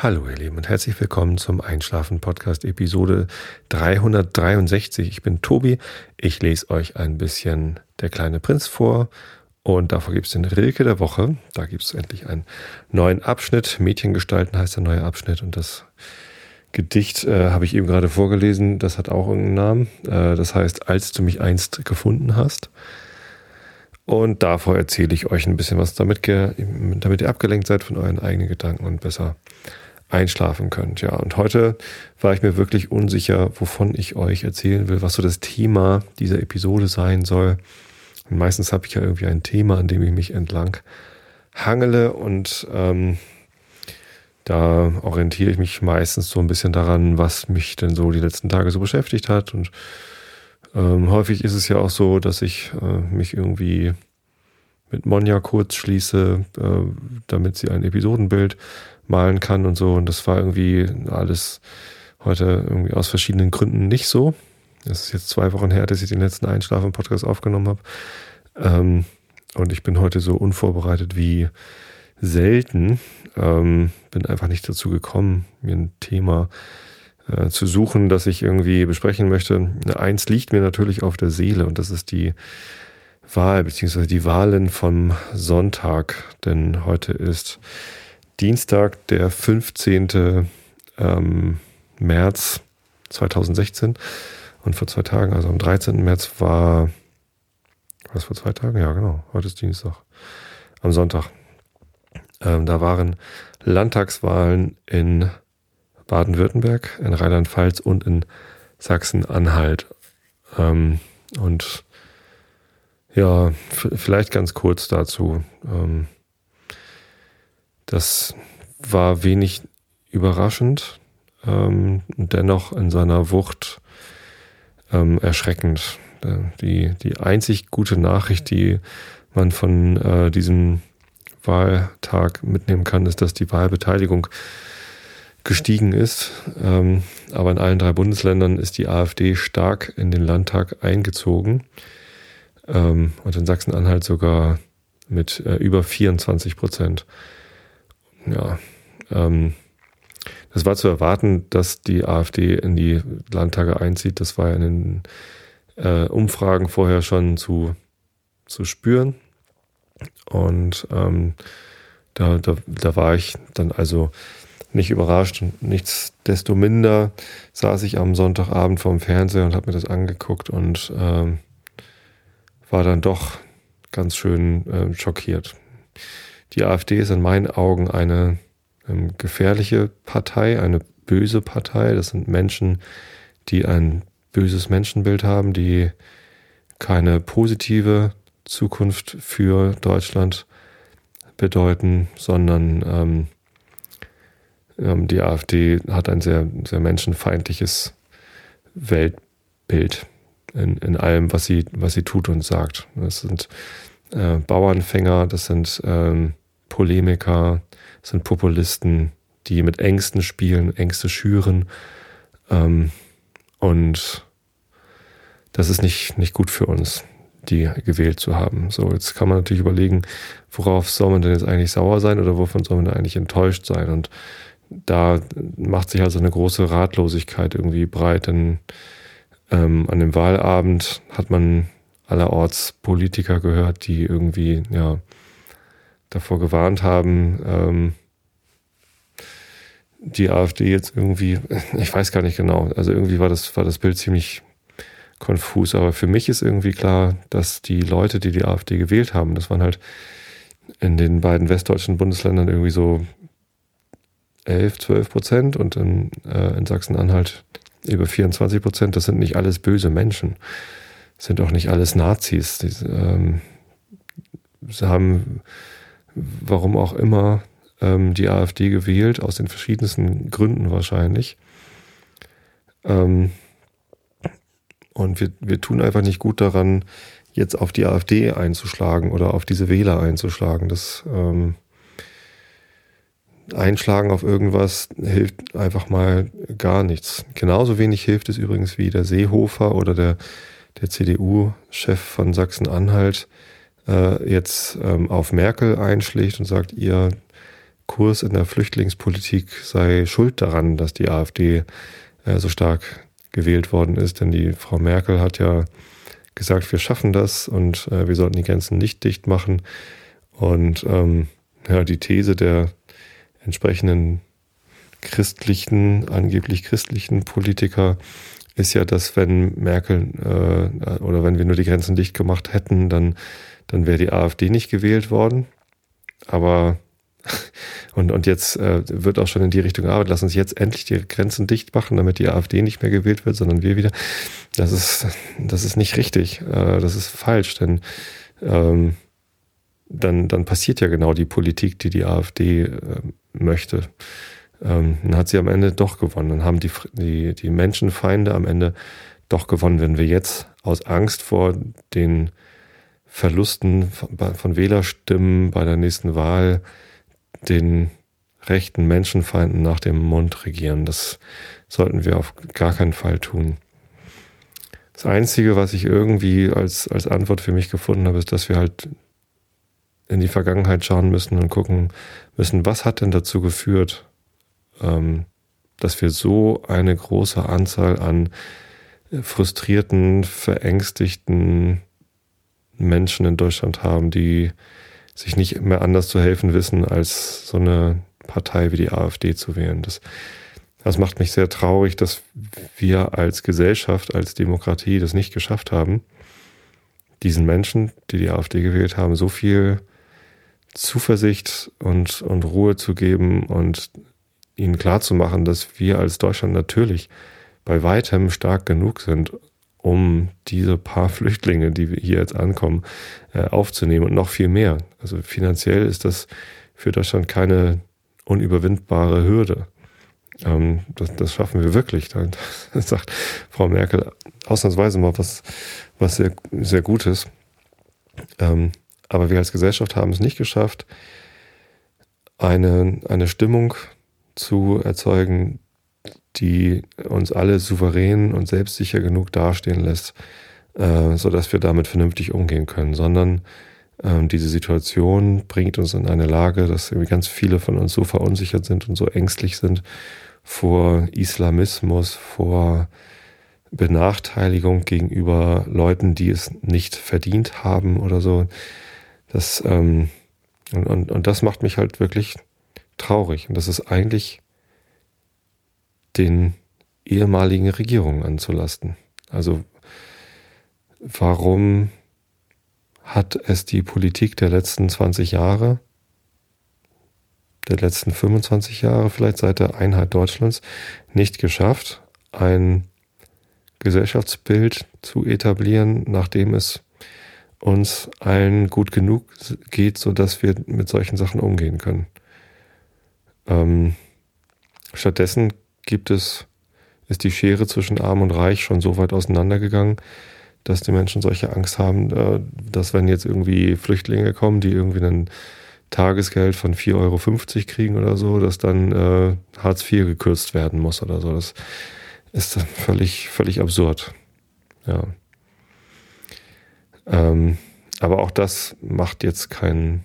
Hallo ihr Lieben und herzlich willkommen zum Einschlafen Podcast Episode 363. Ich bin Tobi. Ich lese euch ein bisschen Der kleine Prinz vor und davor gibt es den Rilke der Woche. Da gibt es endlich einen neuen Abschnitt. Mädchen gestalten heißt der neue Abschnitt und das Gedicht äh, habe ich eben gerade vorgelesen. Das hat auch irgendeinen Namen. Äh, das heißt, als du mich einst gefunden hast. Und davor erzähle ich euch ein bisschen was, damit, damit ihr abgelenkt seid von euren eigenen Gedanken und besser einschlafen könnt. Ja, und heute war ich mir wirklich unsicher, wovon ich euch erzählen will, was so das Thema dieser Episode sein soll. Und meistens habe ich ja irgendwie ein Thema, an dem ich mich entlang hangele und ähm, da orientiere ich mich meistens so ein bisschen daran, was mich denn so die letzten Tage so beschäftigt hat. Und ähm, häufig ist es ja auch so, dass ich äh, mich irgendwie mit Monja kurz schließe, äh, damit sie ein Episodenbild malen kann und so. Und das war irgendwie alles heute irgendwie aus verschiedenen Gründen nicht so. Es ist jetzt zwei Wochen her, dass ich den letzten Einschlafen-Podcast aufgenommen habe. Ähm, und ich bin heute so unvorbereitet wie selten. Ähm, bin einfach nicht dazu gekommen, mir ein Thema äh, zu suchen, das ich irgendwie besprechen möchte. Eins liegt mir natürlich auf der Seele und das ist die Wahl, beziehungsweise die Wahlen vom Sonntag. Denn heute ist Dienstag, der 15. Ähm, März 2016. Und vor zwei Tagen, also am 13. März war, was vor zwei Tagen? Ja, genau. Heute ist Dienstag. Am Sonntag. Ähm, da waren Landtagswahlen in Baden-Württemberg, in Rheinland-Pfalz und in Sachsen-Anhalt. Ähm, und ja, vielleicht ganz kurz dazu. Ähm, das war wenig überraschend, ähm, dennoch in seiner Wucht ähm, erschreckend. Äh, die, die einzig gute Nachricht, die man von äh, diesem Wahltag mitnehmen kann, ist, dass die Wahlbeteiligung gestiegen ist. Ähm, aber in allen drei Bundesländern ist die AfD stark in den Landtag eingezogen. Ähm, und in Sachsen-Anhalt sogar mit äh, über 24 Prozent ja, ähm, das war zu erwarten, dass die AfD in die Landtage einzieht. Das war in den äh, Umfragen vorher schon zu, zu spüren. Und ähm, da, da, da war ich dann also nicht überrascht und nichtsdesto minder saß ich am Sonntagabend vorm Fernseher und habe mir das angeguckt und ähm, war dann doch ganz schön äh, schockiert. Die AfD ist in meinen Augen eine ähm, gefährliche Partei, eine böse Partei. Das sind Menschen, die ein böses Menschenbild haben, die keine positive Zukunft für Deutschland bedeuten, sondern ähm, ähm, die AfD hat ein sehr, sehr menschenfeindliches Weltbild in, in allem, was sie, was sie tut und sagt. Das sind äh, Bauernfänger, das sind ähm, Polemiker, das sind Populisten, die mit Ängsten spielen, Ängste schüren. Ähm, und das ist nicht, nicht gut für uns, die gewählt zu haben. So, jetzt kann man natürlich überlegen, worauf soll man denn jetzt eigentlich sauer sein oder wovon soll man denn eigentlich enttäuscht sein? Und da macht sich also eine große Ratlosigkeit irgendwie breit, denn ähm, an dem Wahlabend hat man allerorts Politiker gehört, die irgendwie, ja, davor gewarnt haben, ähm, die AfD jetzt irgendwie, ich weiß gar nicht genau, also irgendwie war das, war das Bild ziemlich konfus, aber für mich ist irgendwie klar, dass die Leute, die die AfD gewählt haben, das waren halt in den beiden westdeutschen Bundesländern irgendwie so 11, 12 Prozent und in, äh, in Sachsen-Anhalt über 24 Prozent. Das sind nicht alles böse Menschen. Sind auch nicht alles Nazis. Die, ähm, sie haben warum auch immer, ähm, die AfD gewählt, aus den verschiedensten Gründen wahrscheinlich. Ähm, und wir, wir tun einfach nicht gut daran, jetzt auf die AfD einzuschlagen oder auf diese Wähler einzuschlagen. Das ähm, Einschlagen auf irgendwas hilft einfach mal gar nichts. Genauso wenig hilft es übrigens wie der Seehofer oder der, der CDU-Chef von Sachsen-Anhalt, äh, jetzt ähm, auf Merkel einschlägt und sagt, ihr Kurs in der Flüchtlingspolitik sei schuld daran, dass die AfD äh, so stark gewählt worden ist. Denn die Frau Merkel hat ja gesagt, wir schaffen das und äh, wir sollten die Grenzen nicht dicht machen. Und ähm, ja, die These der entsprechenden christlichen, angeblich christlichen Politiker ist ja, dass wenn Merkel äh, oder wenn wir nur die Grenzen dicht gemacht hätten, dann, dann wäre die AfD nicht gewählt worden. Aber und, und jetzt äh, wird auch schon in die Richtung gearbeitet, lass uns jetzt endlich die Grenzen dicht machen, damit die AfD nicht mehr gewählt wird, sondern wir wieder. Das ist, das ist nicht richtig. Äh, das ist falsch, denn ähm, dann, dann passiert ja genau die Politik, die die AfD äh, möchte. Ähm, dann hat sie am Ende doch gewonnen. Dann haben die, die, die Menschenfeinde am Ende doch gewonnen. Wenn wir jetzt aus Angst vor den Verlusten von, von Wählerstimmen bei der nächsten Wahl den rechten Menschenfeinden nach dem Mund regieren. Das sollten wir auf gar keinen Fall tun. Das Einzige, was ich irgendwie als, als Antwort für mich gefunden habe, ist, dass wir halt in die Vergangenheit schauen müssen und gucken müssen, was hat denn dazu geführt, ähm, dass wir so eine große Anzahl an frustrierten, verängstigten Menschen in Deutschland haben, die sich nicht mehr anders zu helfen wissen, als so eine Partei wie die AfD zu wählen. Das, das macht mich sehr traurig, dass wir als Gesellschaft, als Demokratie das nicht geschafft haben, diesen Menschen, die die AfD gewählt haben, so viel Zuversicht und, und Ruhe zu geben und ihnen klarzumachen, dass wir als Deutschland natürlich bei weitem stark genug sind, um diese paar Flüchtlinge, die hier jetzt ankommen, äh, aufzunehmen und noch viel mehr. Also finanziell ist das für Deutschland keine unüberwindbare Hürde. Ähm, das, das schaffen wir wirklich. Da sagt Frau Merkel ausnahmsweise mal was, was sehr, sehr Gutes. Ähm, aber wir als Gesellschaft haben es nicht geschafft, eine, eine Stimmung zu erzeugen, die uns alle souverän und selbstsicher genug dastehen lässt, äh, so dass wir damit vernünftig umgehen können, sondern ähm, diese Situation bringt uns in eine Lage, dass irgendwie ganz viele von uns so verunsichert sind und so ängstlich sind vor Islamismus, vor Benachteiligung gegenüber Leuten, die es nicht verdient haben oder so. Das, ähm, und, und, und das macht mich halt wirklich traurig. Und das ist eigentlich den ehemaligen Regierungen anzulasten. Also warum hat es die Politik der letzten 20 Jahre, der letzten 25 Jahre vielleicht seit der Einheit Deutschlands nicht geschafft, ein Gesellschaftsbild zu etablieren, nachdem es uns allen gut genug geht, so dass wir mit solchen Sachen umgehen können. Ähm, stattdessen gibt es, ist die Schere zwischen Arm und Reich schon so weit auseinandergegangen, dass die Menschen solche Angst haben, äh, dass wenn jetzt irgendwie Flüchtlinge kommen, die irgendwie ein Tagesgeld von 4,50 Euro kriegen oder so, dass dann äh, Hartz IV gekürzt werden muss oder so. Das ist dann völlig, völlig absurd. Ja. Ähm, aber auch das macht jetzt keinen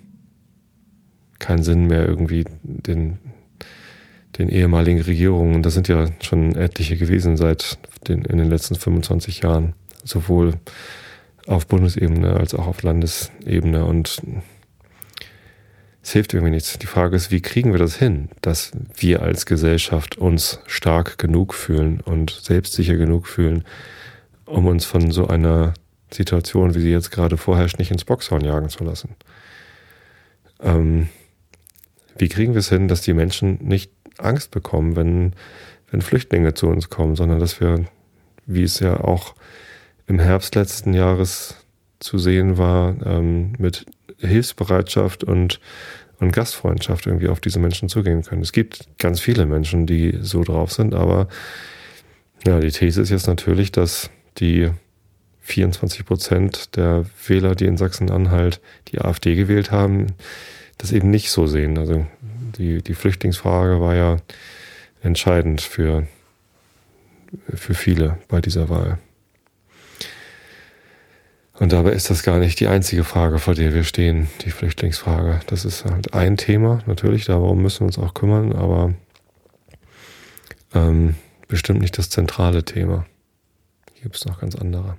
keinen Sinn mehr, irgendwie den den ehemaligen Regierungen, das sind ja schon etliche gewesen seit den, in den letzten 25 Jahren, sowohl auf Bundesebene als auch auf Landesebene und es hilft irgendwie nichts. Die Frage ist, wie kriegen wir das hin, dass wir als Gesellschaft uns stark genug fühlen und selbstsicher genug fühlen, um uns von so einer Situation, wie sie jetzt gerade vorherrscht, nicht ins Boxhorn jagen zu lassen. Ähm, wie kriegen wir es hin, dass die Menschen nicht Angst bekommen, wenn, wenn Flüchtlinge zu uns kommen, sondern dass wir, wie es ja auch im Herbst letzten Jahres zu sehen war, ähm, mit Hilfsbereitschaft und, und Gastfreundschaft irgendwie auf diese Menschen zugehen können. Es gibt ganz viele Menschen, die so drauf sind, aber ja, die These ist jetzt natürlich, dass die 24 Prozent der Wähler, die in Sachsen-Anhalt die AfD gewählt haben, das eben nicht so sehen. Also die, die Flüchtlingsfrage war ja entscheidend für, für viele bei dieser Wahl. Und dabei ist das gar nicht die einzige Frage, vor der wir stehen, die Flüchtlingsfrage. Das ist halt ein Thema, natürlich, darum müssen wir uns auch kümmern, aber ähm, bestimmt nicht das zentrale Thema. Hier gibt es noch ganz andere.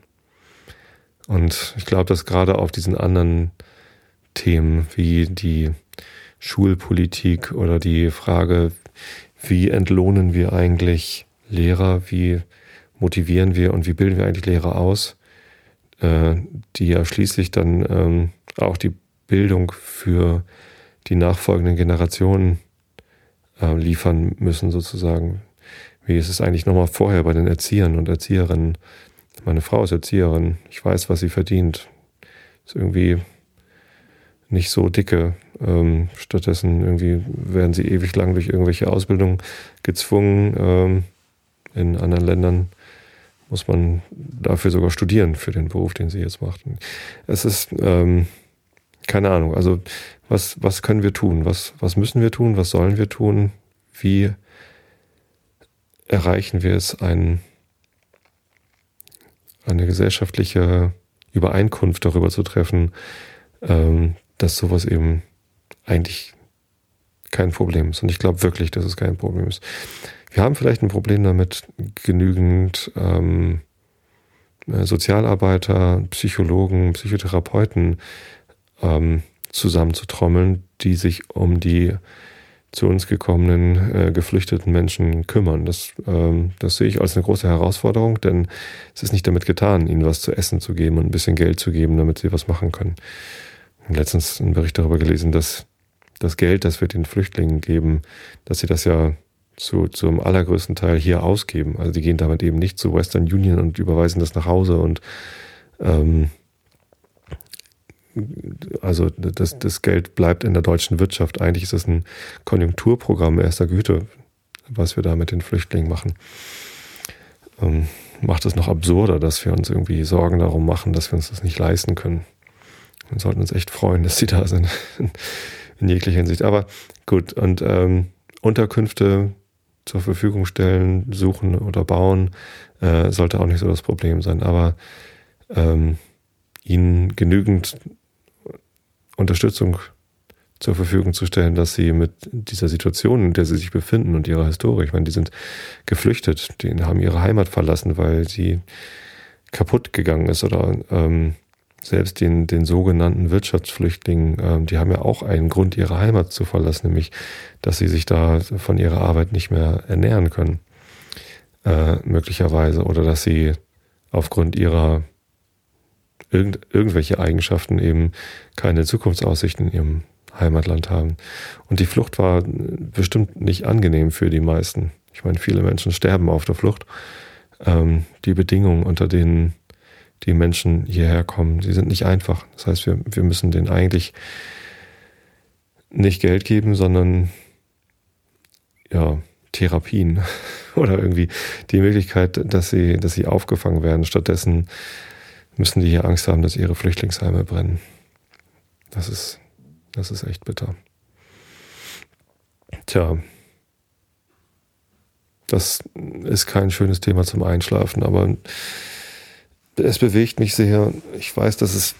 Und ich glaube, dass gerade auf diesen anderen Themen wie die Schulpolitik oder die Frage, wie entlohnen wir eigentlich Lehrer, wie motivieren wir und wie bilden wir eigentlich Lehrer aus, äh, die ja schließlich dann ähm, auch die Bildung für die nachfolgenden Generationen äh, liefern müssen, sozusagen. Wie ist es eigentlich nochmal vorher bei den Erziehern und Erzieherinnen? Meine Frau ist Erzieherin, ich weiß, was sie verdient. Ist irgendwie nicht so dicke. Ähm, stattdessen irgendwie werden sie ewig lang durch irgendwelche Ausbildungen gezwungen. Ähm, in anderen Ländern muss man dafür sogar studieren für den Beruf, den sie jetzt macht. Es ist ähm, keine Ahnung. Also was was können wir tun? Was was müssen wir tun? Was sollen wir tun? Wie erreichen wir es, ein, eine gesellschaftliche Übereinkunft darüber zu treffen, ähm, dass sowas eben eigentlich kein Problem ist. Und ich glaube wirklich, dass es kein Problem ist. Wir haben vielleicht ein Problem damit, genügend ähm, äh, Sozialarbeiter, Psychologen, Psychotherapeuten ähm, zusammenzutrommeln, die sich um die zu uns gekommenen äh, geflüchteten Menschen kümmern. Das, ähm, das sehe ich als eine große Herausforderung, denn es ist nicht damit getan, ihnen was zu essen zu geben und ein bisschen Geld zu geben, damit sie was machen können letztens einen Bericht darüber gelesen, dass das Geld, das wir den Flüchtlingen geben, dass sie das ja zu, zum allergrößten Teil hier ausgeben. Also die gehen damit eben nicht zu Western Union und überweisen das nach Hause und ähm, also das, das Geld bleibt in der deutschen Wirtschaft. Eigentlich ist das ein Konjunkturprogramm erster Güte, was wir da mit den Flüchtlingen machen. Ähm, macht es noch absurder, dass wir uns irgendwie Sorgen darum machen, dass wir uns das nicht leisten können. Wir sollten uns echt freuen, dass sie da sind. In jeglicher Hinsicht. Aber gut, und ähm, Unterkünfte zur Verfügung stellen, suchen oder bauen, äh, sollte auch nicht so das Problem sein. Aber ähm, ihnen genügend Unterstützung zur Verfügung zu stellen, dass sie mit dieser Situation, in der sie sich befinden und ihrer Historie, ich meine, die sind geflüchtet, die haben ihre Heimat verlassen, weil sie kaputt gegangen ist oder ähm, selbst den, den sogenannten Wirtschaftsflüchtlingen, ähm, die haben ja auch einen Grund, ihre Heimat zu verlassen, nämlich, dass sie sich da von ihrer Arbeit nicht mehr ernähren können, äh, möglicherweise, oder dass sie aufgrund ihrer irgend, irgendwelche Eigenschaften eben keine Zukunftsaussichten in ihrem Heimatland haben. Und die Flucht war bestimmt nicht angenehm für die meisten. Ich meine, viele Menschen sterben auf der Flucht. Ähm, die Bedingungen, unter denen die Menschen hierher kommen. Sie sind nicht einfach. Das heißt, wir, wir müssen denen eigentlich nicht Geld geben, sondern ja, Therapien oder irgendwie die Möglichkeit, dass sie, dass sie aufgefangen werden. Stattdessen müssen die hier Angst haben, dass ihre Flüchtlingsheime brennen. Das ist, das ist echt bitter. Tja, das ist kein schönes Thema zum Einschlafen, aber es bewegt mich sehr. Ich weiß, dass es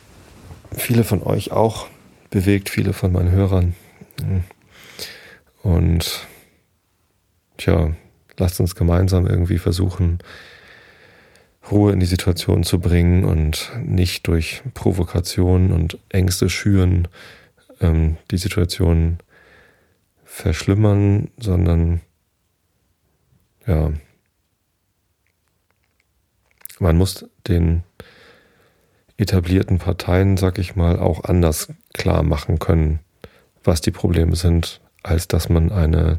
viele von euch auch bewegt, viele von meinen Hörern. Und tja, lasst uns gemeinsam irgendwie versuchen, Ruhe in die Situation zu bringen und nicht durch Provokation und Ängste schüren ähm, die Situation verschlimmern, sondern ja, man muss den etablierten Parteien, sag ich mal, auch anders klar machen können, was die Probleme sind, als dass man eine,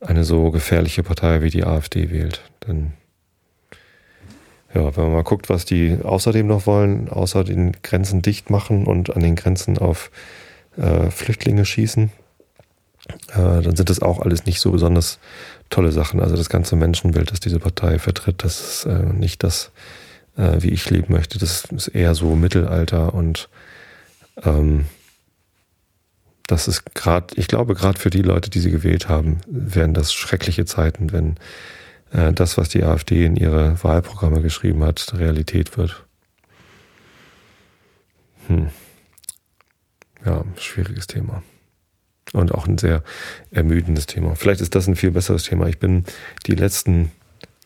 eine so gefährliche Partei wie die AfD wählt. Denn ja, wenn man mal guckt, was die außerdem noch wollen, außer den Grenzen dicht machen und an den Grenzen auf äh, Flüchtlinge schießen, äh, dann sind das auch alles nicht so besonders tolle Sachen. Also das ganze Menschenbild, das diese Partei vertritt, das ist äh, nicht das, äh, wie ich leben möchte. Das ist eher so Mittelalter und ähm, das ist gerade, ich glaube, gerade für die Leute, die sie gewählt haben, werden das schreckliche Zeiten, wenn äh, das, was die AfD in ihre Wahlprogramme geschrieben hat, Realität wird. Hm. Ja, schwieriges Thema. Und auch ein sehr ermüdendes Thema. Vielleicht ist das ein viel besseres Thema. Ich bin die letzten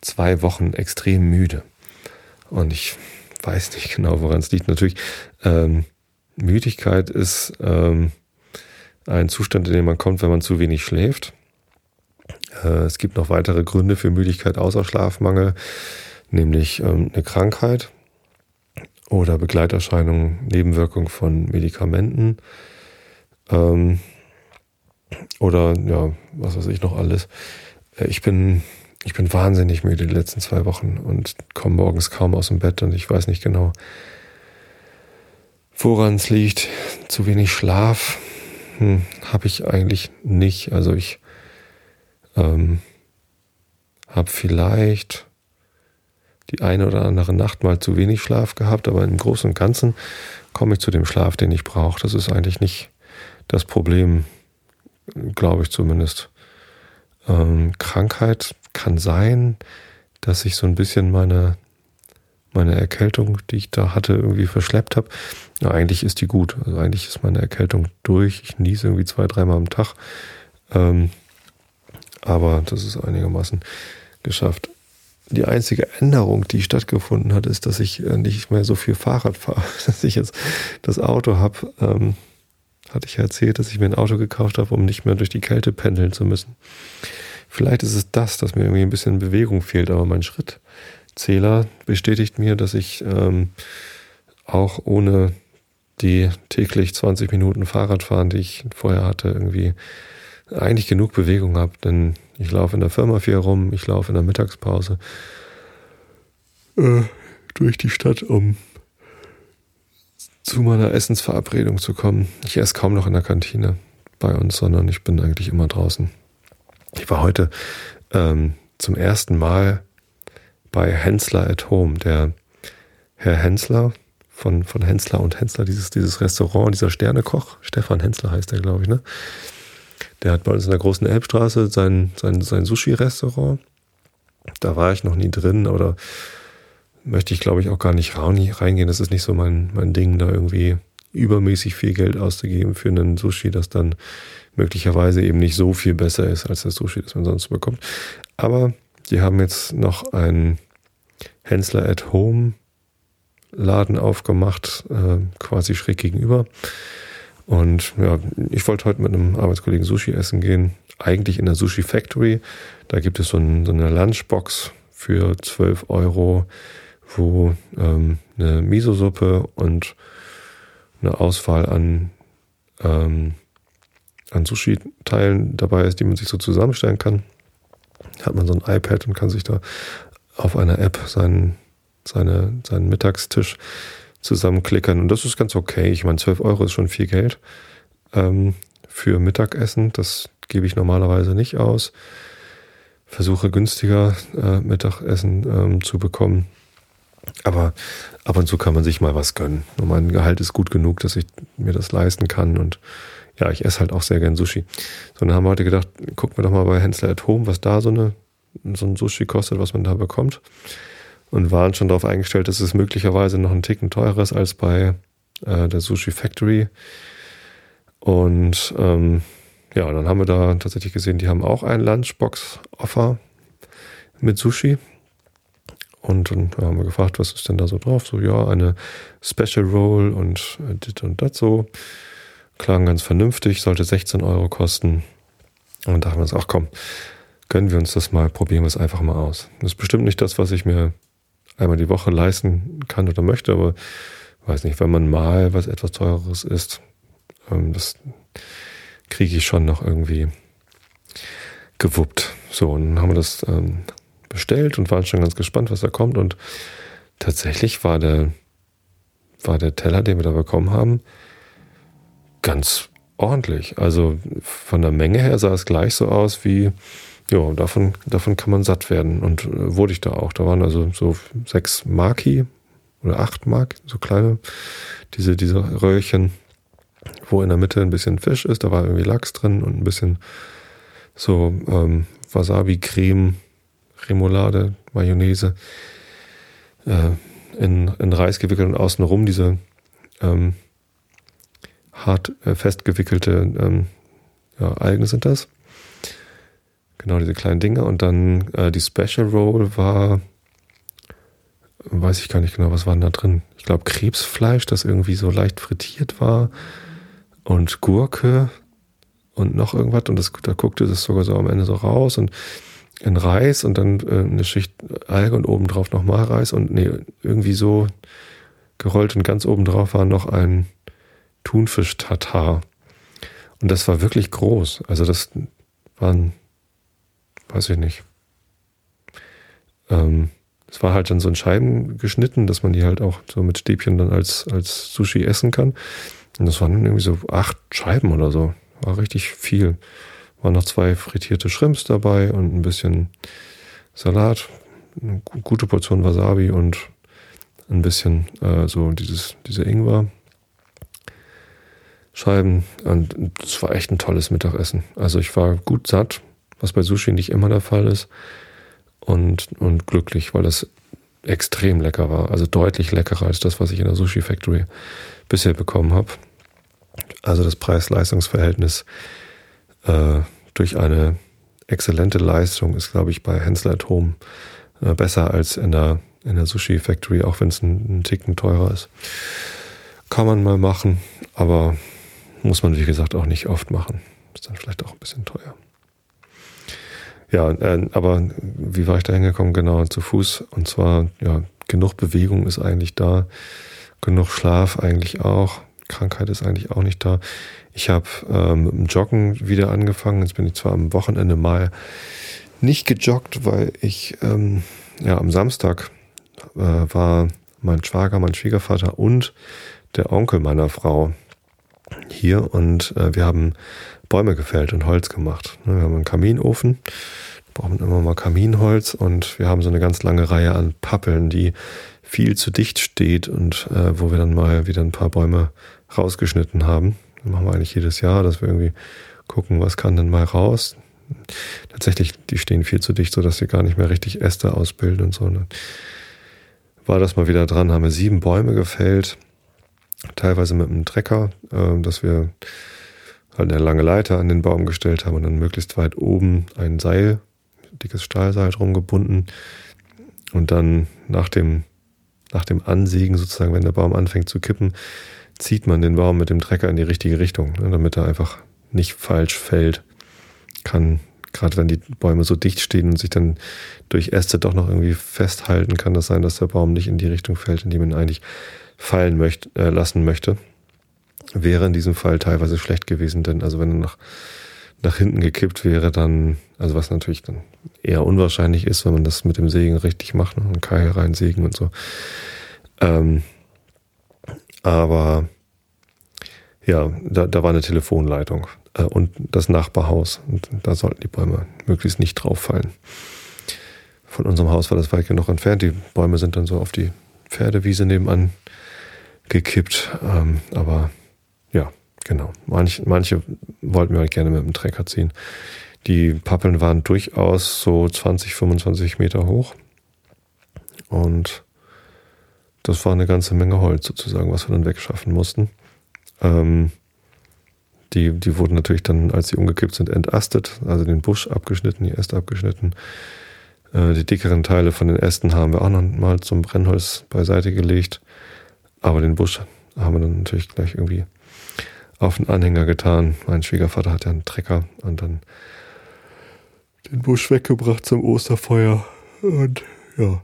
zwei Wochen extrem müde. Und ich weiß nicht genau, woran es liegt. Natürlich, ähm, Müdigkeit ist ähm, ein Zustand, in den man kommt, wenn man zu wenig schläft. Äh, es gibt noch weitere Gründe für Müdigkeit außer Schlafmangel, nämlich ähm, eine Krankheit oder Begleiterscheinungen, Nebenwirkung von Medikamenten ähm, oder ja, was weiß ich noch alles. Äh, ich bin ich bin wahnsinnig müde die letzten zwei Wochen und komme morgens kaum aus dem Bett und ich weiß nicht genau, woran es liegt. Zu wenig Schlaf hm, habe ich eigentlich nicht. Also ich ähm, habe vielleicht die eine oder andere Nacht mal zu wenig Schlaf gehabt, aber im Großen und Ganzen komme ich zu dem Schlaf, den ich brauche. Das ist eigentlich nicht das Problem, glaube ich zumindest. Ähm, Krankheit kann sein, dass ich so ein bisschen meine, meine Erkältung, die ich da hatte, irgendwie verschleppt habe. Eigentlich ist die gut. Also eigentlich ist meine Erkältung durch. Ich niese irgendwie zwei, dreimal am Tag. Ähm, aber das ist einigermaßen geschafft. Die einzige Änderung, die stattgefunden hat, ist, dass ich äh, nicht mehr so viel Fahrrad fahre, dass ich jetzt das Auto habe. Ähm, hatte ich ja erzählt, dass ich mir ein Auto gekauft habe, um nicht mehr durch die Kälte pendeln zu müssen. Vielleicht ist es das, dass mir irgendwie ein bisschen Bewegung fehlt, aber mein Schrittzähler bestätigt mir, dass ich ähm, auch ohne die täglich 20 Minuten Fahrradfahren, die ich vorher hatte, irgendwie eigentlich genug Bewegung habe. Denn ich laufe in der Firma viel rum, ich laufe in der Mittagspause äh, durch die Stadt, um zu meiner Essensverabredung zu kommen. Ich esse kaum noch in der Kantine bei uns, sondern ich bin eigentlich immer draußen. Ich war heute ähm, zum ersten Mal bei Hensler at Home. Der Herr Hensler von, von Hensler und Hensler, dieses, dieses Restaurant, dieser Sternekoch, Stefan Hensler heißt der, glaube ich, ne? Der hat bei uns in der großen Elbstraße sein, sein, sein Sushi-Restaurant. Da war ich noch nie drin oder möchte ich, glaube ich, auch gar nicht reingehen. Das ist nicht so mein, mein Ding, da irgendwie übermäßig viel Geld auszugeben für einen Sushi, das dann möglicherweise eben nicht so viel besser ist als das Sushi, das man sonst bekommt. Aber die haben jetzt noch einen Hensler at Home Laden aufgemacht, äh, quasi schräg gegenüber. Und ja, ich wollte heute mit einem Arbeitskollegen Sushi essen gehen. Eigentlich in der Sushi Factory. Da gibt es so, ein, so eine Lunchbox für 12 Euro, wo ähm, eine Miso-Suppe und eine Auswahl an ähm, an Sushi-Teilen dabei ist, die man sich so zusammenstellen kann. Hat man so ein iPad und kann sich da auf einer App seinen, seine, seinen Mittagstisch zusammenklickern. Und das ist ganz okay. Ich meine, 12 Euro ist schon viel Geld ähm, für Mittagessen. Das gebe ich normalerweise nicht aus. Versuche günstiger äh, Mittagessen ähm, zu bekommen. Aber ab und zu kann man sich mal was gönnen. Und mein Gehalt ist gut genug, dass ich mir das leisten kann und ja, ich esse halt auch sehr gern Sushi. So, dann haben wir heute gedacht, gucken wir doch mal bei Hensler at Home, was da so, eine, so ein Sushi kostet, was man da bekommt. Und waren schon darauf eingestellt, dass es möglicherweise noch ein Ticken teurer ist als bei äh, der Sushi Factory. Und ähm, ja, dann haben wir da tatsächlich gesehen, die haben auch ein Lunchbox-Offer mit Sushi. Und dann haben wir gefragt, was ist denn da so drauf? So, ja, eine Special Roll und äh, dit und das so klang ganz vernünftig, sollte 16 Euro kosten. Und dachten wir uns, ach komm, gönnen wir uns das mal, probieren wir es einfach mal aus. Das ist bestimmt nicht das, was ich mir einmal die Woche leisten kann oder möchte, aber weiß nicht, wenn man mal was etwas teureres isst, ähm, das kriege ich schon noch irgendwie gewuppt. So, und dann haben wir das ähm, bestellt und waren schon ganz gespannt, was da kommt. Und tatsächlich war der, war der Teller, den wir da bekommen haben, ganz ordentlich. Also von der Menge her sah es gleich so aus wie, ja, davon, davon kann man satt werden. Und äh, wurde ich da auch. Da waren also so sechs Maki oder acht Mark, so kleine, diese, diese Röhrchen, wo in der Mitte ein bisschen Fisch ist. Da war irgendwie Lachs drin und ein bisschen so ähm, Wasabi-Creme, Remoulade, Mayonnaise äh, in, in Reis gewickelt und außenrum diese ähm, hart äh, festgewickelte ähm, ja, Algen sind das. Genau, diese kleinen Dinge. Und dann äh, die Special Roll war, weiß ich gar nicht genau, was war denn da drin? Ich glaube Krebsfleisch, das irgendwie so leicht frittiert war. Und Gurke und noch irgendwas. Und das, da guckte das sogar so am Ende so raus. Und ein Reis und dann äh, eine Schicht Alge und obendrauf nochmal Reis. Und nee, irgendwie so gerollt und ganz obendrauf war noch ein Thunfisch-Tatar. Und das war wirklich groß. Also das waren weiß ich nicht. Ähm, es war halt dann so in Scheiben geschnitten, dass man die halt auch so mit Stäbchen dann als, als Sushi essen kann. Und das waren irgendwie so acht Scheiben oder so. War richtig viel. Waren noch zwei frittierte Shrimps dabei und ein bisschen Salat, eine gute Portion Wasabi und ein bisschen äh, so dieses, diese Ingwer. Scheiben. Und es war echt ein tolles Mittagessen. Also ich war gut satt, was bei Sushi nicht immer der Fall ist. Und, und glücklich, weil das extrem lecker war. Also deutlich leckerer als das, was ich in der Sushi Factory bisher bekommen habe. Also das Preis-Leistungs-Verhältnis äh, durch eine exzellente Leistung ist, glaube ich, bei Hensler at Home äh, besser als in der, in der Sushi Factory, auch wenn es ein, ein Ticken teurer ist. Kann man mal machen, aber muss man, wie gesagt, auch nicht oft machen. Ist dann vielleicht auch ein bisschen teuer. Ja, äh, aber wie war ich da hingekommen? Genau, zu Fuß. Und zwar, ja, genug Bewegung ist eigentlich da. Genug Schlaf eigentlich auch. Krankheit ist eigentlich auch nicht da. Ich habe ähm, mit dem Joggen wieder angefangen. Jetzt bin ich zwar am Wochenende mal nicht gejoggt, weil ich ähm, ja am Samstag äh, war mein Schwager, mein Schwiegervater und der Onkel meiner Frau hier und äh, wir haben Bäume gefällt und Holz gemacht. Ne, wir haben einen Kaminofen, brauchen immer mal Kaminholz und wir haben so eine ganz lange Reihe an Pappeln, die viel zu dicht steht und äh, wo wir dann mal wieder ein paar Bäume rausgeschnitten haben. Das machen wir eigentlich jedes Jahr, dass wir irgendwie gucken, was kann denn mal raus. Tatsächlich, die stehen viel zu dicht, sodass sie gar nicht mehr richtig Äste ausbilden und so. Und dann war das mal wieder dran, haben wir sieben Bäume gefällt, teilweise mit einem Trecker, äh, dass wir halt eine lange Leiter an den Baum gestellt haben und dann möglichst weit oben ein Seil, dickes Stahlseil drum gebunden und dann nach dem, nach dem Ansägen sozusagen, wenn der Baum anfängt zu kippen, zieht man den Baum mit dem Trecker in die richtige Richtung, ne, damit er einfach nicht falsch fällt. Kann, gerade wenn die Bäume so dicht stehen und sich dann durch Äste doch noch irgendwie festhalten, kann das sein, dass der Baum nicht in die Richtung fällt, in die man eigentlich fallen möchte, äh, lassen möchte wäre in diesem Fall teilweise schlecht gewesen, denn also wenn er nach, nach hinten gekippt wäre, dann, also was natürlich dann eher unwahrscheinlich ist, wenn man das mit dem Sägen richtig macht, ne, einen Keil reinsägen und so. Ähm, aber ja, da, da war eine Telefonleitung äh, und das Nachbarhaus und da sollten die Bäume möglichst nicht drauf fallen. Von unserem Haus war das weit genug entfernt. Die Bäume sind dann so auf die Pferdewiese nebenan gekippt, ähm, aber ja, genau. Manche, manche wollten wir halt gerne mit dem Trecker ziehen. Die Pappeln waren durchaus so 20, 25 Meter hoch. Und das war eine ganze Menge Holz sozusagen, was wir dann wegschaffen mussten. Ähm, die, die wurden natürlich dann, als sie umgekippt sind, entastet, also den Busch abgeschnitten, die Äste abgeschnitten. Äh, die dickeren Teile von den Ästen haben wir auch noch mal zum Brennholz beiseite gelegt. Aber den Busch haben wir dann natürlich gleich irgendwie auf den Anhänger getan. Mein Schwiegervater hat ja einen Trecker und dann den Busch weggebracht zum Osterfeuer. Und ja,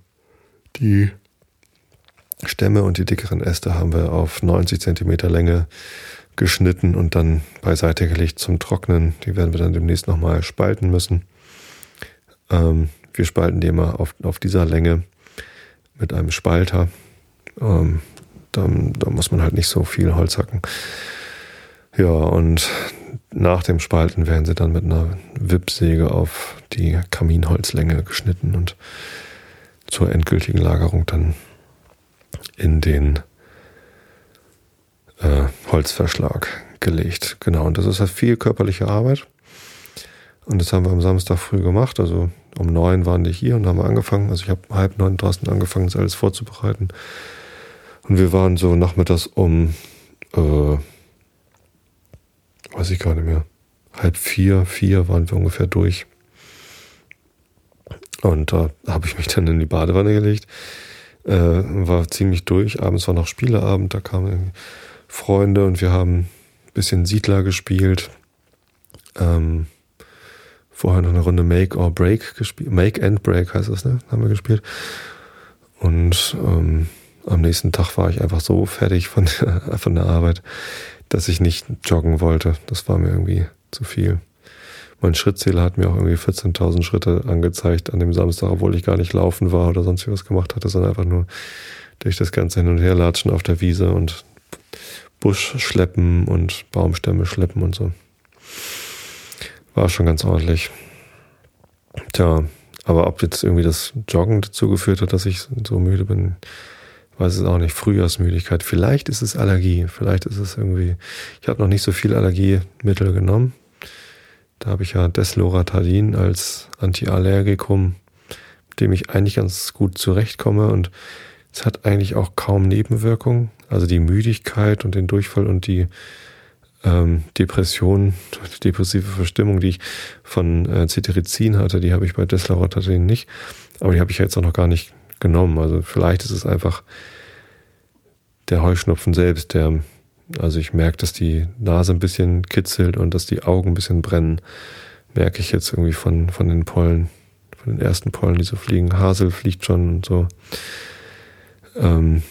die Stämme und die dickeren Äste haben wir auf 90 Zentimeter Länge geschnitten und dann beiseite gelegt zum Trocknen. Die werden wir dann demnächst nochmal spalten müssen. Ähm, wir spalten die immer auf, auf dieser Länge mit einem Spalter. Ähm, da, da muss man halt nicht so viel Holz hacken. Ja, und nach dem Spalten werden sie dann mit einer Wippsäge auf die Kaminholzlänge geschnitten und zur endgültigen Lagerung dann in den äh, Holzverschlag gelegt. Genau, und das ist halt viel körperliche Arbeit. Und das haben wir am Samstag früh gemacht. Also um neun waren die hier und haben angefangen. Also ich habe halb neun draußen angefangen, das alles vorzubereiten. Und wir waren so nachmittags um äh, weiß ich gar nicht mehr, halb vier, vier waren wir ungefähr durch. Und da habe ich mich dann in die Badewanne gelegt, äh, war ziemlich durch. Abends war noch Spieleabend, da kamen Freunde und wir haben ein bisschen Siedler gespielt. Ähm, vorher noch eine Runde Make or Break gespielt. Make and Break heißt das, ne? Haben wir gespielt. Und ähm, am nächsten Tag war ich einfach so fertig von der, von der Arbeit, dass ich nicht joggen wollte. Das war mir irgendwie zu viel. Mein Schrittzähler hat mir auch irgendwie 14.000 Schritte angezeigt an dem Samstag, obwohl ich gar nicht laufen war oder sonst was gemacht hatte, sondern einfach nur durch das ganze Hin- und Herlatschen auf der Wiese und Busch schleppen und Baumstämme schleppen und so. War schon ganz ordentlich. Tja, aber ob jetzt irgendwie das Joggen dazu geführt hat, dass ich so müde bin, weiß es auch nicht. Frühjahrsmüdigkeit. Vielleicht ist es Allergie. Vielleicht ist es irgendwie. Ich habe noch nicht so viel Allergiemittel genommen. Da habe ich ja Desloratadin als Antiallergikum, mit dem ich eigentlich ganz gut zurechtkomme und es hat eigentlich auch kaum Nebenwirkungen. Also die Müdigkeit und den Durchfall und die ähm, Depression, depressive Verstimmung, die ich von äh, Cetirizin hatte, die habe ich bei Desloratadin nicht. Aber die habe ich jetzt auch noch gar nicht genommen. Also vielleicht ist es einfach der Heuschnupfen selbst, der, also ich merke, dass die Nase ein bisschen kitzelt und dass die Augen ein bisschen brennen. Merke ich jetzt irgendwie von, von den Pollen, von den ersten Pollen, die so fliegen. Hasel fliegt schon und so. Ähm,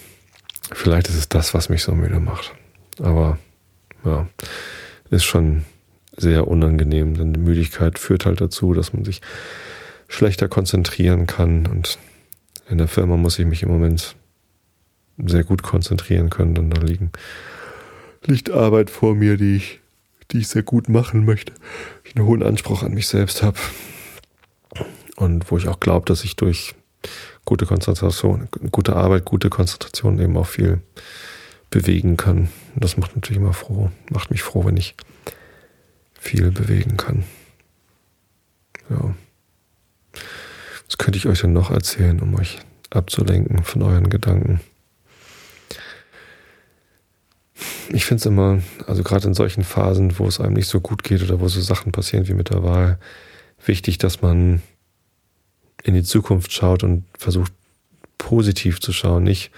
vielleicht ist es das, was mich so müde macht. Aber ja, ist schon sehr unangenehm, denn die Müdigkeit führt halt dazu, dass man sich schlechter konzentrieren kann und in der Firma muss ich mich im Moment sehr gut konzentrieren können, denn da liegen, liegt Arbeit vor mir, die ich, die ich sehr gut machen möchte. Ich einen hohen Anspruch an mich selbst habe. Und wo ich auch glaube, dass ich durch gute Konzentration, gute Arbeit, gute Konzentration eben auch viel bewegen kann. Und das macht natürlich immer froh, macht mich froh, wenn ich viel bewegen kann. Ja. Was könnte ich euch denn noch erzählen, um euch abzulenken von euren Gedanken? Ich finde es immer, also gerade in solchen Phasen, wo es einem nicht so gut geht oder wo so Sachen passieren wie mit der Wahl, wichtig, dass man in die Zukunft schaut und versucht positiv zu schauen. Nicht,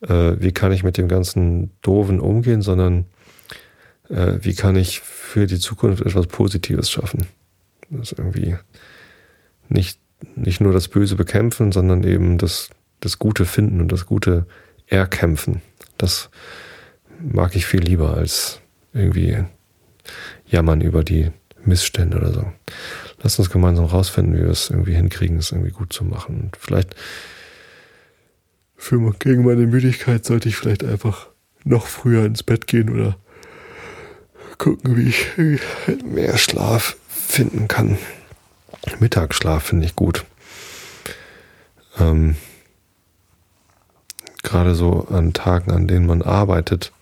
äh, wie kann ich mit dem ganzen Doofen umgehen, sondern äh, wie kann ich für die Zukunft etwas Positives schaffen. Das ist irgendwie nicht nicht nur das Böse bekämpfen, sondern eben das, das Gute finden und das Gute erkämpfen. Das mag ich viel lieber als irgendwie jammern über die Missstände oder so. Lass uns gemeinsam rausfinden, wie wir es irgendwie hinkriegen, es irgendwie gut zu machen. Und vielleicht für, gegen meine Müdigkeit sollte ich vielleicht einfach noch früher ins Bett gehen oder gucken, wie ich mehr Schlaf finden kann. Mittagsschlaf finde ich gut. Ähm, Gerade so an Tagen, an denen man arbeitet,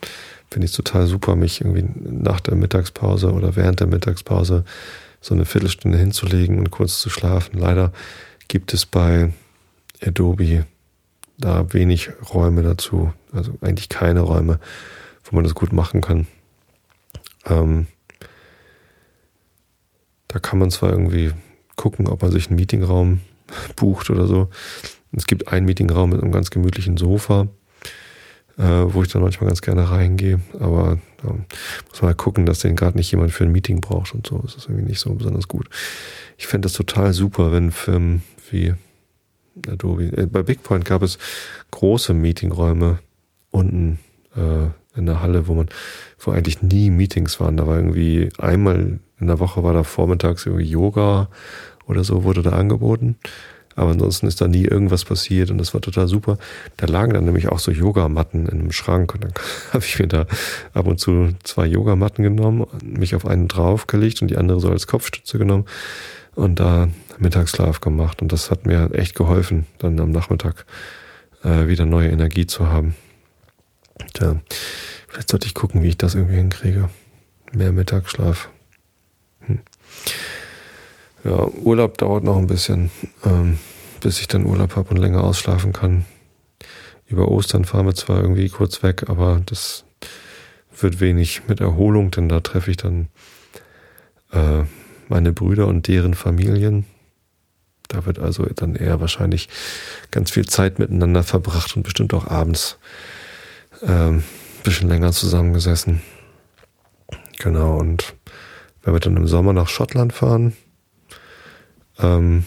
finde ich es total super, mich irgendwie nach der Mittagspause oder während der Mittagspause so eine Viertelstunde hinzulegen und kurz zu schlafen. Leider gibt es bei Adobe da wenig Räume dazu, also eigentlich keine Räume, wo man das gut machen kann. Ähm, da kann man zwar irgendwie gucken, ob man sich einen Meetingraum bucht oder so. Es gibt einen Meetingraum mit einem ganz gemütlichen Sofa, äh, wo ich dann manchmal ganz gerne reingehe. Aber da muss man halt gucken, dass den gerade nicht jemand für ein Meeting braucht und so. Das ist irgendwie nicht so besonders gut. Ich fände das total super, wenn Firmen wie Adobe, äh, bei BigPoint gab es große Meetingräume unten äh, in der Halle, wo man, wo eigentlich nie Meetings waren. Da war irgendwie einmal in der Woche war da vormittags irgendwie Yoga oder so wurde da angeboten. Aber ansonsten ist da nie irgendwas passiert und das war total super. Da lagen dann nämlich auch so Yogamatten in einem Schrank und dann habe ich mir da ab und zu zwei Yogamatten genommen, mich auf einen draufgelegt und die andere so als Kopfstütze genommen und da Mittagsschlaf gemacht und das hat mir echt geholfen, dann am Nachmittag äh, wieder neue Energie zu haben. Tja, vielleicht sollte ich gucken, wie ich das irgendwie hinkriege. Mehr Mittagsschlaf. Hm. Ja, Urlaub dauert noch ein bisschen, ähm, bis ich dann Urlaub habe und länger ausschlafen kann. Über Ostern fahren wir zwar irgendwie kurz weg, aber das wird wenig mit Erholung, denn da treffe ich dann äh, meine Brüder und deren Familien. Da wird also dann eher wahrscheinlich ganz viel Zeit miteinander verbracht und bestimmt auch abends ein bisschen länger zusammengesessen. Genau, und wenn wir dann im Sommer nach Schottland fahren, ähm,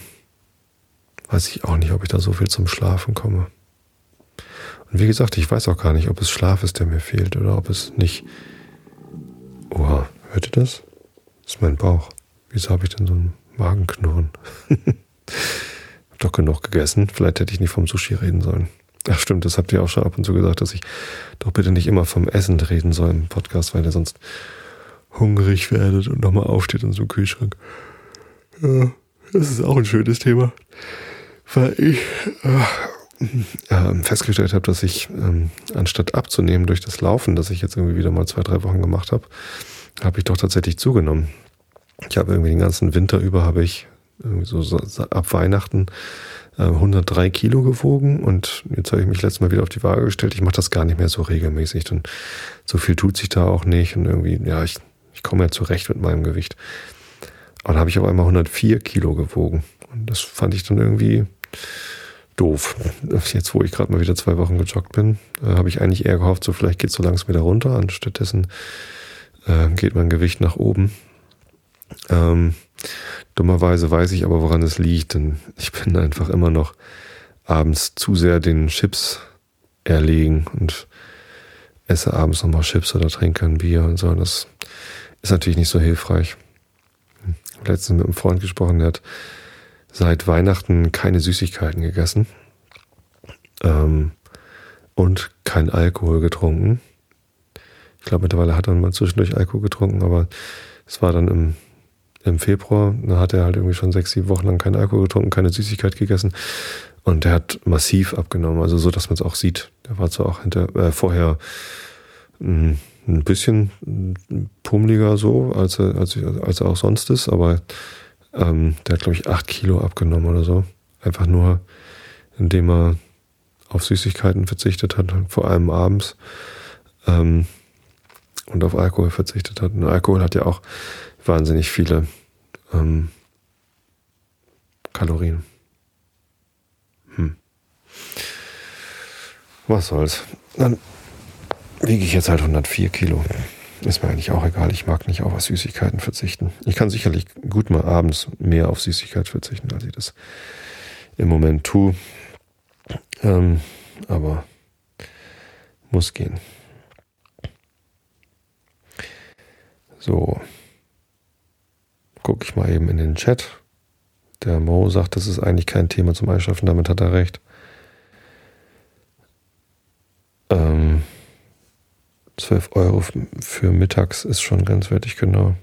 weiß ich auch nicht, ob ich da so viel zum Schlafen komme. Und wie gesagt, ich weiß auch gar nicht, ob es Schlaf ist, der mir fehlt oder ob es nicht. Oha, hört ihr das? Das ist mein Bauch. Wieso habe ich denn so einen Magenknurren? hab doch genug gegessen. Vielleicht hätte ich nicht vom Sushi reden sollen. Ach stimmt, das habt ihr auch schon ab und zu gesagt, dass ich doch bitte nicht immer vom Essen reden soll im Podcast, weil ihr sonst hungrig werdet und nochmal aufsteht in so einem Kühlschrank. Ja, das ist auch ein schönes Thema. Weil ich äh, festgestellt habe, dass ich ähm, anstatt abzunehmen durch das Laufen, das ich jetzt irgendwie wieder mal zwei, drei Wochen gemacht habe, habe ich doch tatsächlich zugenommen. Ich habe irgendwie den ganzen Winter über habe ich irgendwie so, ab Weihnachten äh, 103 Kilo gewogen und jetzt habe ich mich letztes Mal wieder auf die Waage gestellt. Ich mache das gar nicht mehr so regelmäßig und so viel tut sich da auch nicht und irgendwie, ja, ich, ich komme ja zurecht mit meinem Gewicht. Dann habe ich auf einmal 104 Kilo gewogen und das fand ich dann irgendwie doof. Jetzt, wo ich gerade mal wieder zwei Wochen gejoggt bin, äh, habe ich eigentlich eher gehofft, so vielleicht geht so langsam wieder runter. Und stattdessen äh, geht mein Gewicht nach oben. Ähm, dummerweise weiß ich aber, woran es liegt, denn ich bin einfach immer noch abends zu sehr den Chips erlegen und esse abends nochmal Chips oder trinke ein Bier und so. Das ist natürlich nicht so hilfreich. Letztens mit einem Freund gesprochen, der hat seit Weihnachten keine Süßigkeiten gegessen ähm, und kein Alkohol getrunken. Ich glaube, mittlerweile hat er mal zwischendurch Alkohol getrunken, aber es war dann im, im Februar. Da hat er halt irgendwie schon sechs, sieben Wochen lang keinen Alkohol getrunken, keine Süßigkeit gegessen. Und der hat massiv abgenommen, also so, dass man es auch sieht. Der war zwar auch hinter, äh, vorher mh, hm, ein bisschen pummeliger so, als er, als, als er auch sonst ist, aber ähm, der hat, glaube ich, acht Kilo abgenommen oder so. Einfach nur, indem er auf Süßigkeiten verzichtet hat, vor allem abends. Ähm, und auf Alkohol verzichtet hat. Und Alkohol hat ja auch wahnsinnig viele ähm, Kalorien. Hm. Was soll's. Dann wiege ich jetzt halt 104 Kilo. Ist mir eigentlich auch egal. Ich mag nicht auf Süßigkeiten verzichten. Ich kann sicherlich gut mal abends mehr auf Süßigkeit verzichten, als ich das im Moment tue. Ähm, aber muss gehen. So. Gucke ich mal eben in den Chat. Der Mo sagt, das ist eigentlich kein Thema zum Einschlafen, damit hat er recht. Ähm, 12 Euro für mittags ist schon grenzwertig, genau.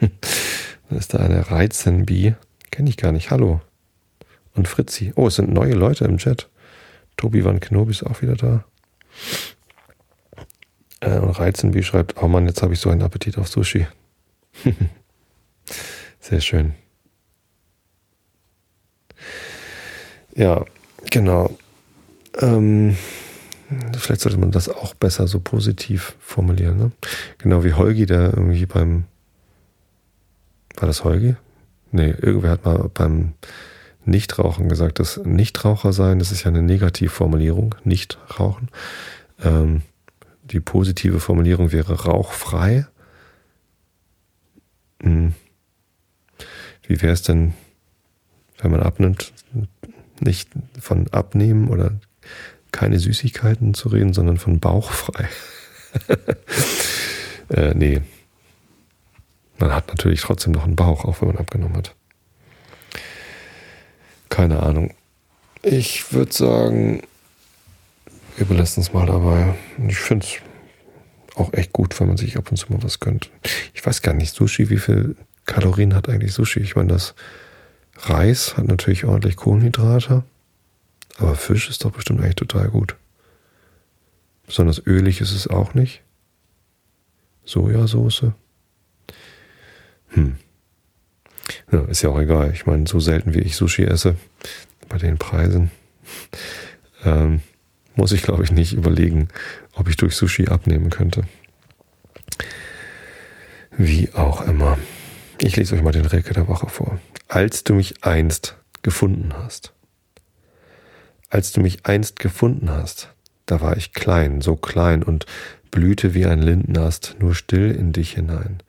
da ist da eine Reizenbi. Kenne ich gar nicht. Hallo. Und Fritzi. Oh, es sind neue Leute im Chat. Tobi Van Knobi ist auch wieder da. Äh, und Reizenbi schreibt, oh Mann, jetzt habe ich so einen Appetit auf Sushi. Sehr schön. Ja, genau. Ähm, Vielleicht sollte man das auch besser so positiv formulieren. Ne? Genau wie Holgi, der irgendwie beim. War das Holgi? Nee, irgendwer hat mal beim Nichtrauchen gesagt, dass Nichtraucher sein, das ist ja eine Negativformulierung, Nichtrauchen. Ähm, die positive Formulierung wäre rauchfrei. Hm. Wie wäre es denn, wenn man abnimmt, nicht von abnehmen oder keine Süßigkeiten zu reden, sondern von bauchfrei. äh, nee. Man hat natürlich trotzdem noch einen Bauch, auch wenn man abgenommen hat. Keine Ahnung. Ich würde sagen, wir belassen es mal dabei. Ich finde es auch echt gut, wenn man sich ab und zu mal was gönnt. Ich weiß gar nicht, Sushi, wie viel Kalorien hat eigentlich Sushi? Ich meine, das Reis hat natürlich ordentlich Kohlenhydrate. Aber Fisch ist doch bestimmt eigentlich total gut. Besonders ölig ist es auch nicht. Sojasauce. Hm. Ja, ist ja auch egal. Ich meine, so selten wie ich Sushi esse, bei den Preisen, ähm, muss ich, glaube ich, nicht überlegen, ob ich durch Sushi abnehmen könnte. Wie auch immer. Ich lese euch mal den Rilke der Woche vor. Als du mich einst gefunden hast. Als du mich einst gefunden hast, da war ich klein, so klein und blühte wie ein Lindenast nur still in dich hinein.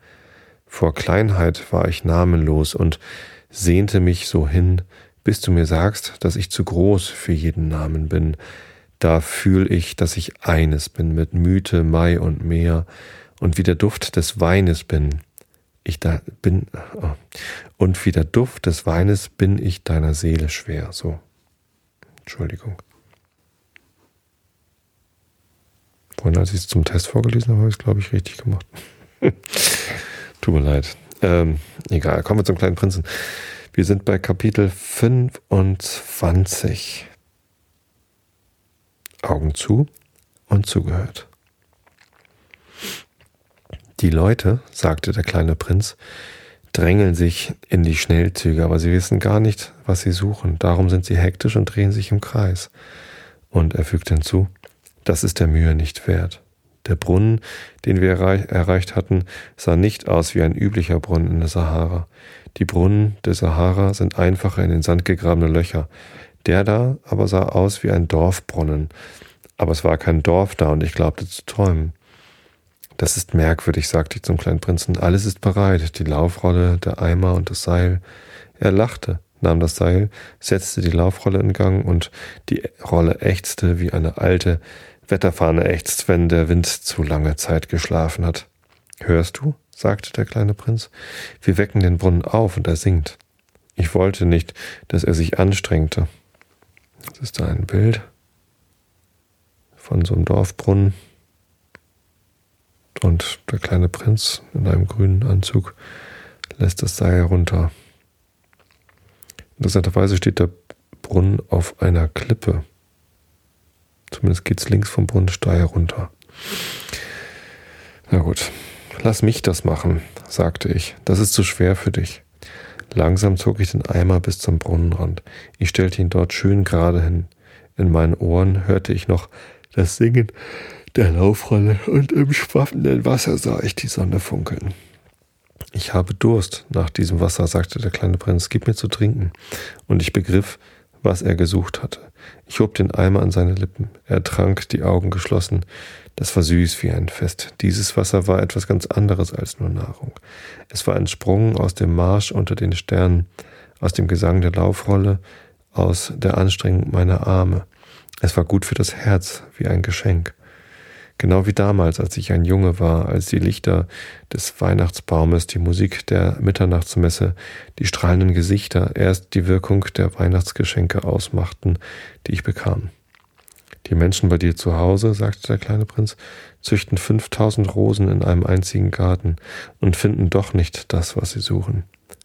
Vor Kleinheit war ich namenlos und sehnte mich so hin, bis du mir sagst, dass ich zu groß für jeden Namen bin. Da fühl ich, dass ich eines bin mit Mythe, Mai und Meer und wie der Duft des Weines bin. Ich da bin oh, und wie der Duft des Weines bin ich deiner Seele schwer. So. Entschuldigung. Vorhin, als ich es zum Test vorgelesen habe, habe ich es, glaube ich, richtig gemacht. Tut mir leid. Ähm, egal, kommen wir zum kleinen Prinzen. Wir sind bei Kapitel 25. Augen zu und zugehört. Die Leute, sagte der kleine Prinz, drängeln sich in die Schnellzüge, aber sie wissen gar nicht, was sie suchen. Darum sind sie hektisch und drehen sich im Kreis. Und er fügt hinzu, das ist der Mühe nicht wert. Der Brunnen, den wir erreicht hatten, sah nicht aus wie ein üblicher Brunnen in der Sahara. Die Brunnen der Sahara sind einfache in den Sand gegrabene Löcher. Der da aber sah aus wie ein Dorfbrunnen. Aber es war kein Dorf da und ich glaubte zu träumen. Das ist merkwürdig, sagte ich zum kleinen Prinzen. Alles ist bereit, die Laufrolle, der Eimer und das Seil. Er lachte, nahm das Seil, setzte die Laufrolle in Gang und die Rolle ächzte wie eine alte, Wetterfahne ächzt, wenn der Wind zu lange Zeit geschlafen hat. Hörst du? sagte der kleine Prinz. Wir wecken den Brunnen auf und er singt. Ich wollte nicht, dass er sich anstrengte. Das ist da ein Bild von so einem Dorfbrunnen. Und der kleine Prinz in einem grünen Anzug lässt das Seil herunter. Interessanterweise steht der Brunnen auf einer Klippe. Zumindest geht es links vom Brunnen steil runter. Na gut, lass mich das machen, sagte ich. Das ist zu schwer für dich. Langsam zog ich den Eimer bis zum Brunnenrand. Ich stellte ihn dort schön gerade hin. In meinen Ohren hörte ich noch das Singen der Laufrolle und im schwaffenden Wasser sah ich die Sonne funkeln. Ich habe Durst nach diesem Wasser, sagte der kleine Prinz, gib mir zu trinken. Und ich begriff, was er gesucht hatte. Ich hob den Eimer an seine Lippen. Er trank, die Augen geschlossen. Das war süß wie ein Fest. Dieses Wasser war etwas ganz anderes als nur Nahrung. Es war entsprungen aus dem Marsch unter den Sternen, aus dem Gesang der Laufrolle, aus der Anstrengung meiner Arme. Es war gut für das Herz, wie ein Geschenk. Genau wie damals, als ich ein Junge war, als die Lichter des Weihnachtsbaumes, die Musik der Mitternachtsmesse, die strahlenden Gesichter erst die Wirkung der Weihnachtsgeschenke ausmachten, die ich bekam. Die Menschen bei dir zu Hause, sagte der kleine Prinz, züchten 5000 Rosen in einem einzigen Garten und finden doch nicht das, was sie suchen.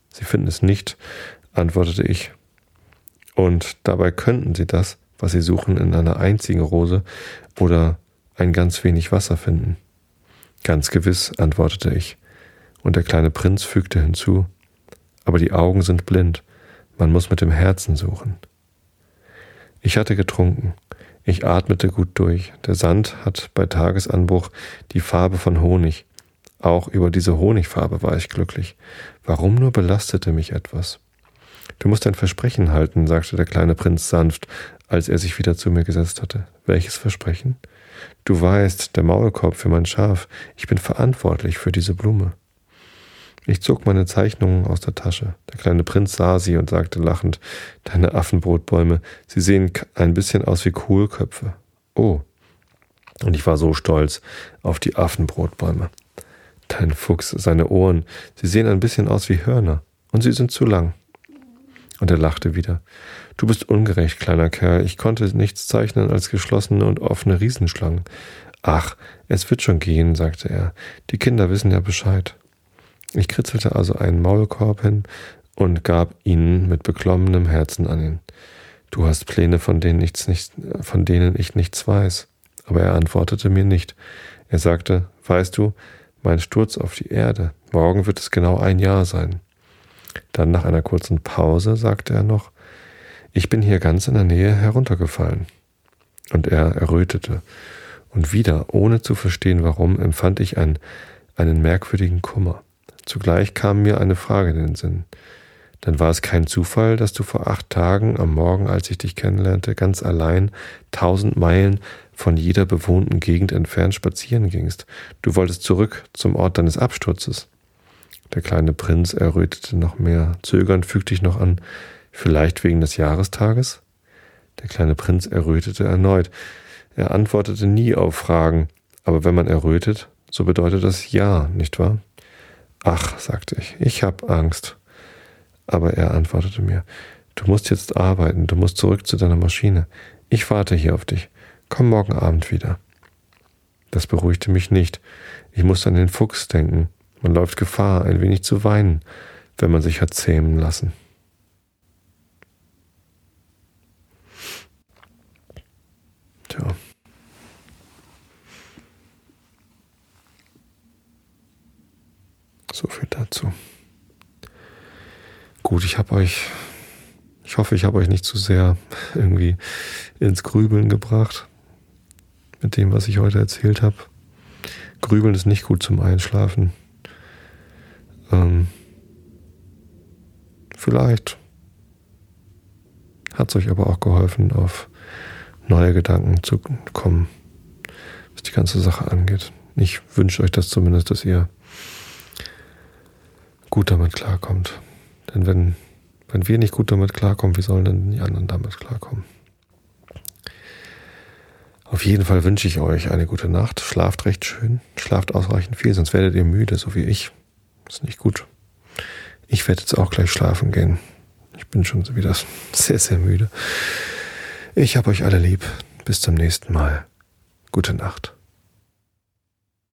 Sie finden es nicht, antwortete ich. Und dabei könnten sie das, was sie suchen, in einer einzigen Rose oder ein ganz wenig Wasser finden. Ganz gewiss, antwortete ich, und der kleine Prinz fügte hinzu, aber die Augen sind blind, man muss mit dem Herzen suchen. Ich hatte getrunken, ich atmete gut durch, der Sand hat bei Tagesanbruch die Farbe von Honig, auch über diese Honigfarbe war ich glücklich. Warum nur belastete mich etwas? Du musst ein Versprechen halten, sagte der kleine Prinz sanft, als er sich wieder zu mir gesetzt hatte. Welches Versprechen? Du weißt, der Maulkorb für mein Schaf, ich bin verantwortlich für diese Blume. Ich zog meine Zeichnungen aus der Tasche. Der kleine Prinz sah sie und sagte lachend, deine Affenbrotbäume, sie sehen ein bisschen aus wie Kohlköpfe. Oh. Und ich war so stolz auf die Affenbrotbäume. Dein Fuchs, seine Ohren, sie sehen ein bisschen aus wie Hörner. Und sie sind zu lang. Und er lachte wieder. Du bist ungerecht, kleiner Kerl. Ich konnte nichts zeichnen als geschlossene und offene Riesenschlangen. Ach, es wird schon gehen, sagte er. Die Kinder wissen ja Bescheid. Ich kritzelte also einen Maulkorb hin und gab ihn mit beklommenem Herzen an ihn. Du hast Pläne, von denen, nichts, nicht, von denen ich nichts weiß. Aber er antwortete mir nicht. Er sagte, weißt du, mein Sturz auf die Erde, morgen wird es genau ein Jahr sein. Dann nach einer kurzen Pause sagte er noch, ich bin hier ganz in der Nähe heruntergefallen. Und er errötete. Und wieder, ohne zu verstehen warum, empfand ich einen, einen merkwürdigen Kummer. Zugleich kam mir eine Frage in den Sinn. Dann war es kein Zufall, dass du vor acht Tagen am Morgen, als ich dich kennenlernte, ganz allein tausend Meilen von jeder bewohnten Gegend entfernt spazieren gingst. Du wolltest zurück zum Ort deines Absturzes. Der kleine Prinz errötete noch mehr. Zögernd fügte ich noch an, vielleicht wegen des Jahrestages? Der kleine Prinz errötete erneut. Er antwortete nie auf Fragen, aber wenn man errötet, so bedeutet das Ja, nicht wahr? Ach, sagte ich, ich hab Angst. Aber er antwortete mir, du musst jetzt arbeiten, du musst zurück zu deiner Maschine. Ich warte hier auf dich. Komm morgen Abend wieder. Das beruhigte mich nicht. Ich musste an den Fuchs denken. Man läuft Gefahr, ein wenig zu weinen, wenn man sich hat zähmen lassen. Tja. So viel dazu. Gut, ich habe euch, ich hoffe, ich habe euch nicht zu sehr irgendwie ins Grübeln gebracht mit dem, was ich heute erzählt habe. Grübeln ist nicht gut zum Einschlafen. Ähm, vielleicht hat es euch aber auch geholfen, auf neue Gedanken zu kommen, was die ganze Sache angeht. Ich wünsche euch das zumindest, dass ihr gut damit klarkommt. Denn wenn, wenn wir nicht gut damit klarkommen, wie sollen denn die anderen damit klarkommen? Auf jeden Fall wünsche ich euch eine gute Nacht. Schlaft recht schön. Schlaft ausreichend viel, sonst werdet ihr müde, so wie ich. Ist nicht gut. Ich werde jetzt auch gleich schlafen gehen. Ich bin schon wieder sehr, sehr müde. Ich habe euch alle lieb. Bis zum nächsten Mal. Gute Nacht.